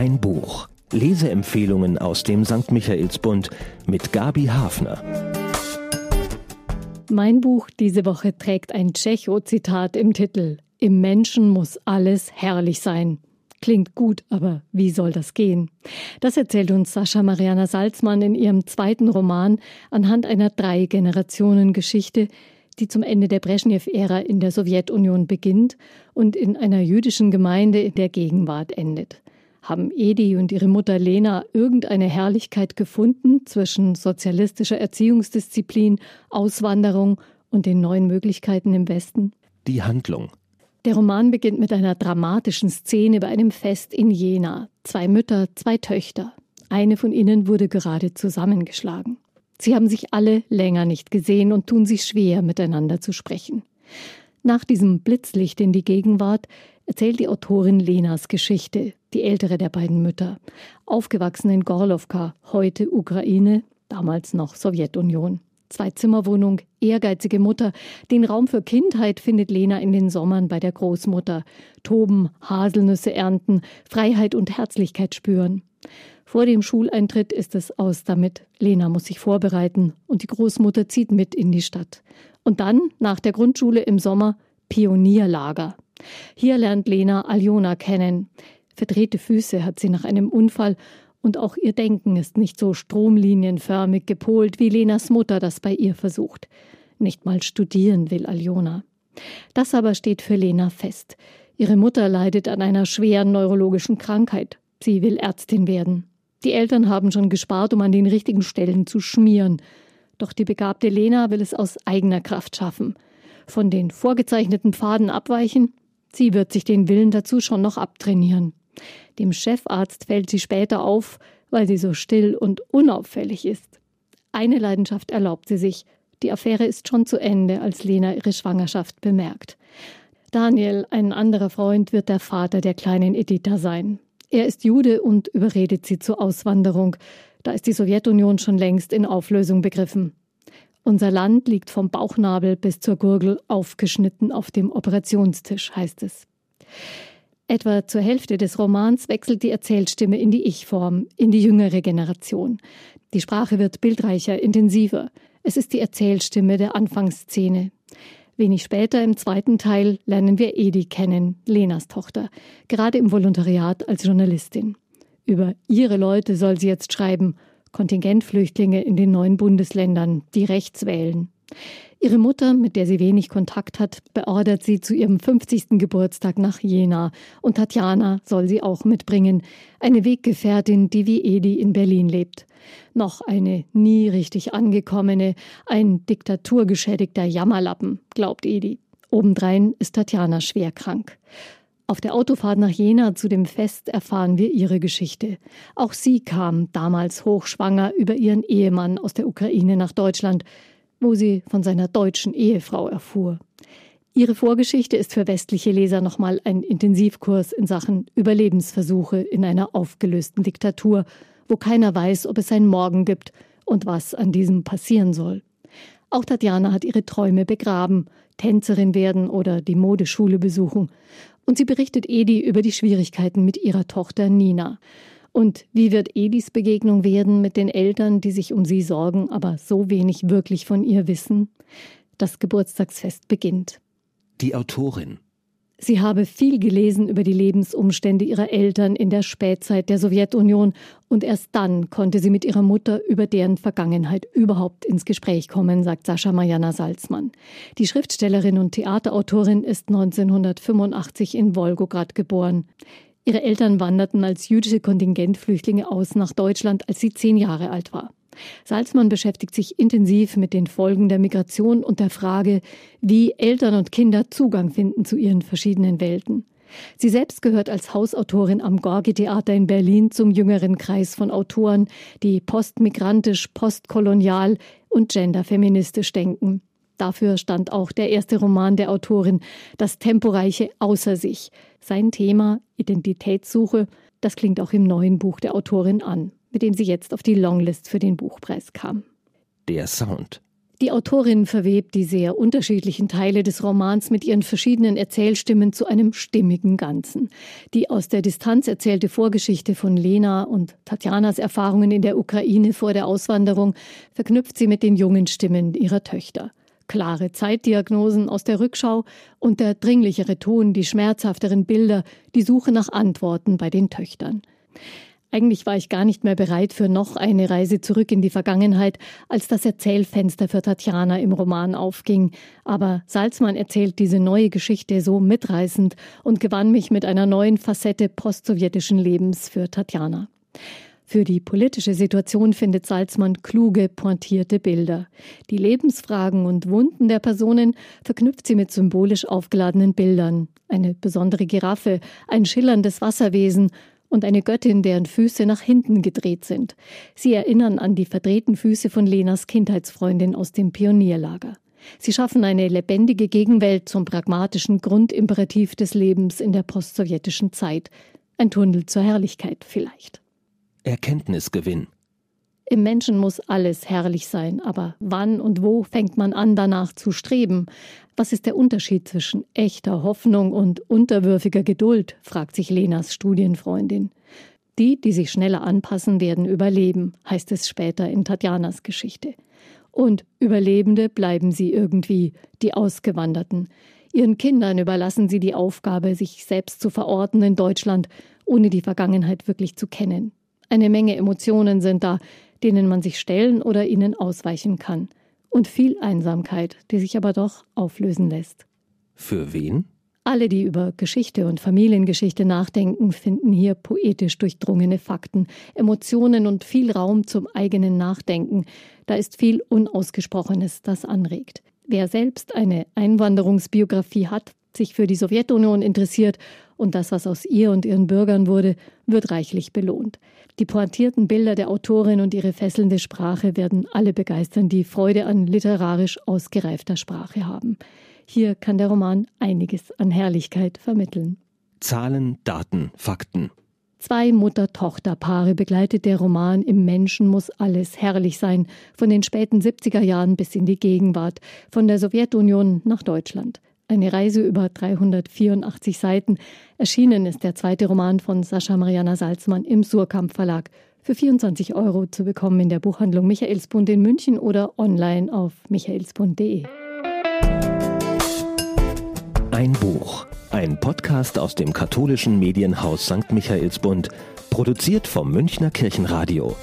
Ein Buch. Leseempfehlungen aus dem St. Michaelsbund mit Gabi Hafner. Mein Buch diese Woche trägt ein Tschecho-Zitat im Titel. Im Menschen muss alles herrlich sein. Klingt gut, aber wie soll das gehen? Das erzählt uns Sascha Mariana Salzmann in ihrem zweiten Roman anhand einer Drei-Generationen-Geschichte, die zum Ende der Brezhnev-Ära in der Sowjetunion beginnt und in einer jüdischen Gemeinde in der Gegenwart endet. Haben Edi und ihre Mutter Lena irgendeine Herrlichkeit gefunden zwischen sozialistischer Erziehungsdisziplin, Auswanderung und den neuen Möglichkeiten im Westen? Die Handlung. Der Roman beginnt mit einer dramatischen Szene bei einem Fest in Jena. Zwei Mütter, zwei Töchter. Eine von ihnen wurde gerade zusammengeschlagen. Sie haben sich alle länger nicht gesehen und tun sich schwer, miteinander zu sprechen. Nach diesem Blitzlicht in die Gegenwart erzählt die Autorin Lenas Geschichte, die ältere der beiden Mütter, aufgewachsen in Gorlovka, heute Ukraine, damals noch Sowjetunion. Zwei-Zimmer-Wohnung, ehrgeizige Mutter. Den Raum für Kindheit findet Lena in den Sommern bei der Großmutter. Toben, Haselnüsse ernten, Freiheit und Herzlichkeit spüren. Vor dem Schuleintritt ist es aus damit. Lena muss sich vorbereiten und die Großmutter zieht mit in die Stadt. Und dann, nach der Grundschule im Sommer, Pionierlager. Hier lernt Lena Aljona kennen. Verdrehte Füße hat sie nach einem Unfall und auch ihr Denken ist nicht so stromlinienförmig gepolt, wie Lenas Mutter das bei ihr versucht. Nicht mal studieren will Aljona. Das aber steht für Lena fest. Ihre Mutter leidet an einer schweren neurologischen Krankheit. Sie will Ärztin werden. Die Eltern haben schon gespart, um an den richtigen Stellen zu schmieren. Doch die begabte Lena will es aus eigener Kraft schaffen. Von den vorgezeichneten Pfaden abweichen? Sie wird sich den Willen dazu schon noch abtrainieren. Dem Chefarzt fällt sie später auf, weil sie so still und unauffällig ist. Eine Leidenschaft erlaubt sie sich. Die Affäre ist schon zu Ende, als Lena ihre Schwangerschaft bemerkt. Daniel, ein anderer Freund, wird der Vater der kleinen Editha sein. Er ist Jude und überredet sie zur Auswanderung. Da ist die Sowjetunion schon längst in Auflösung begriffen. Unser Land liegt vom Bauchnabel bis zur Gurgel aufgeschnitten auf dem Operationstisch, heißt es. Etwa zur Hälfte des Romans wechselt die Erzählstimme in die Ich-Form, in die jüngere Generation. Die Sprache wird bildreicher, intensiver. Es ist die Erzählstimme der Anfangsszene. Wenig später im zweiten Teil lernen wir Edi kennen, Lenas Tochter, gerade im Volontariat als Journalistin. Über ihre Leute soll sie jetzt schreiben, Kontingentflüchtlinge in den neuen Bundesländern, die rechts wählen. Ihre Mutter, mit der sie wenig Kontakt hat, beordert sie zu ihrem 50. Geburtstag nach Jena und Tatjana soll sie auch mitbringen, eine Weggefährtin, die wie Edi in Berlin lebt. Noch eine nie richtig angekommene, ein diktaturgeschädigter Jammerlappen, glaubt Edi. Obendrein ist Tatjana schwer krank. Auf der Autofahrt nach Jena zu dem Fest erfahren wir ihre Geschichte. Auch sie kam damals hochschwanger über ihren Ehemann aus der Ukraine nach Deutschland, wo sie von seiner deutschen Ehefrau erfuhr. Ihre Vorgeschichte ist für westliche Leser nochmal ein Intensivkurs in Sachen Überlebensversuche in einer aufgelösten Diktatur wo keiner weiß, ob es ein Morgen gibt und was an diesem passieren soll. Auch Tatjana hat ihre Träume begraben, Tänzerin werden oder die Modeschule besuchen. Und sie berichtet Edi über die Schwierigkeiten mit ihrer Tochter Nina. Und wie wird Edis Begegnung werden mit den Eltern, die sich um sie sorgen, aber so wenig wirklich von ihr wissen? Das Geburtstagsfest beginnt. Die Autorin Sie habe viel gelesen über die Lebensumstände ihrer Eltern in der Spätzeit der Sowjetunion und erst dann konnte sie mit ihrer Mutter über deren Vergangenheit überhaupt ins Gespräch kommen, sagt Sascha Majana Salzmann. Die Schriftstellerin und Theaterautorin ist 1985 in Wolgograd geboren. Ihre Eltern wanderten als jüdische Kontingentflüchtlinge aus nach Deutschland, als sie zehn Jahre alt war. Salzmann beschäftigt sich intensiv mit den Folgen der Migration und der Frage, wie Eltern und Kinder Zugang finden zu ihren verschiedenen Welten. Sie selbst gehört als Hausautorin am Gorgi-Theater in Berlin zum jüngeren Kreis von Autoren, die postmigrantisch, postkolonial und genderfeministisch denken. Dafür stand auch der erste Roman der Autorin, Das Temporeiche außer sich. Sein Thema Identitätssuche, das klingt auch im neuen Buch der Autorin an mit dem sie jetzt auf die Longlist für den Buchpreis kam. Der Sound. Die Autorin verwebt die sehr unterschiedlichen Teile des Romans mit ihren verschiedenen Erzählstimmen zu einem stimmigen Ganzen. Die aus der Distanz erzählte Vorgeschichte von Lena und Tatjanas Erfahrungen in der Ukraine vor der Auswanderung verknüpft sie mit den jungen Stimmen ihrer Töchter. Klare Zeitdiagnosen aus der Rückschau und der dringlichere Ton, die schmerzhafteren Bilder, die Suche nach Antworten bei den Töchtern. Eigentlich war ich gar nicht mehr bereit für noch eine Reise zurück in die Vergangenheit, als das Erzählfenster für Tatjana im Roman aufging. Aber Salzmann erzählt diese neue Geschichte so mitreißend und gewann mich mit einer neuen Facette postsowjetischen Lebens für Tatjana. Für die politische Situation findet Salzmann kluge, pointierte Bilder. Die Lebensfragen und Wunden der Personen verknüpft sie mit symbolisch aufgeladenen Bildern. Eine besondere Giraffe, ein schillerndes Wasserwesen und eine Göttin, deren Füße nach hinten gedreht sind. Sie erinnern an die verdrehten Füße von Lenas Kindheitsfreundin aus dem Pionierlager. Sie schaffen eine lebendige Gegenwelt zum pragmatischen Grundimperativ des Lebens in der postsowjetischen Zeit. Ein Tunnel zur Herrlichkeit vielleicht. Erkenntnisgewinn. Im Menschen muss alles herrlich sein, aber wann und wo fängt man an, danach zu streben? Was ist der Unterschied zwischen echter Hoffnung und unterwürfiger Geduld? fragt sich Lenas Studienfreundin. Die, die sich schneller anpassen, werden überleben, heißt es später in Tatjanas Geschichte. Und Überlebende bleiben sie irgendwie, die Ausgewanderten. Ihren Kindern überlassen sie die Aufgabe, sich selbst zu verorten in Deutschland, ohne die Vergangenheit wirklich zu kennen. Eine Menge Emotionen sind da, denen man sich stellen oder ihnen ausweichen kann. Und viel Einsamkeit, die sich aber doch auflösen lässt. Für wen? Alle, die über Geschichte und Familiengeschichte nachdenken, finden hier poetisch durchdrungene Fakten, Emotionen und viel Raum zum eigenen Nachdenken. Da ist viel Unausgesprochenes, das anregt. Wer selbst eine Einwanderungsbiografie hat, sich für die Sowjetunion interessiert und das, was aus ihr und ihren Bürgern wurde, wird reichlich belohnt. Die pointierten Bilder der Autorin und ihre fesselnde Sprache werden alle begeistern, die Freude an literarisch ausgereifter Sprache haben. Hier kann der Roman einiges an Herrlichkeit vermitteln. Zahlen, Daten, Fakten. Zwei Mutter-Tochter-Paare begleitet der Roman Im Menschen muss alles herrlich sein, von den späten 70er Jahren bis in die Gegenwart, von der Sowjetunion nach Deutschland. Eine Reise über 384 Seiten. Erschienen ist der zweite Roman von Sascha Mariana Salzmann im Surkamp Verlag. Für 24 Euro zu bekommen in der Buchhandlung Michaelsbund in München oder online auf michaelsbund.de. Ein Buch. Ein Podcast aus dem katholischen Medienhaus St. Michaelsbund. Produziert vom Münchner Kirchenradio.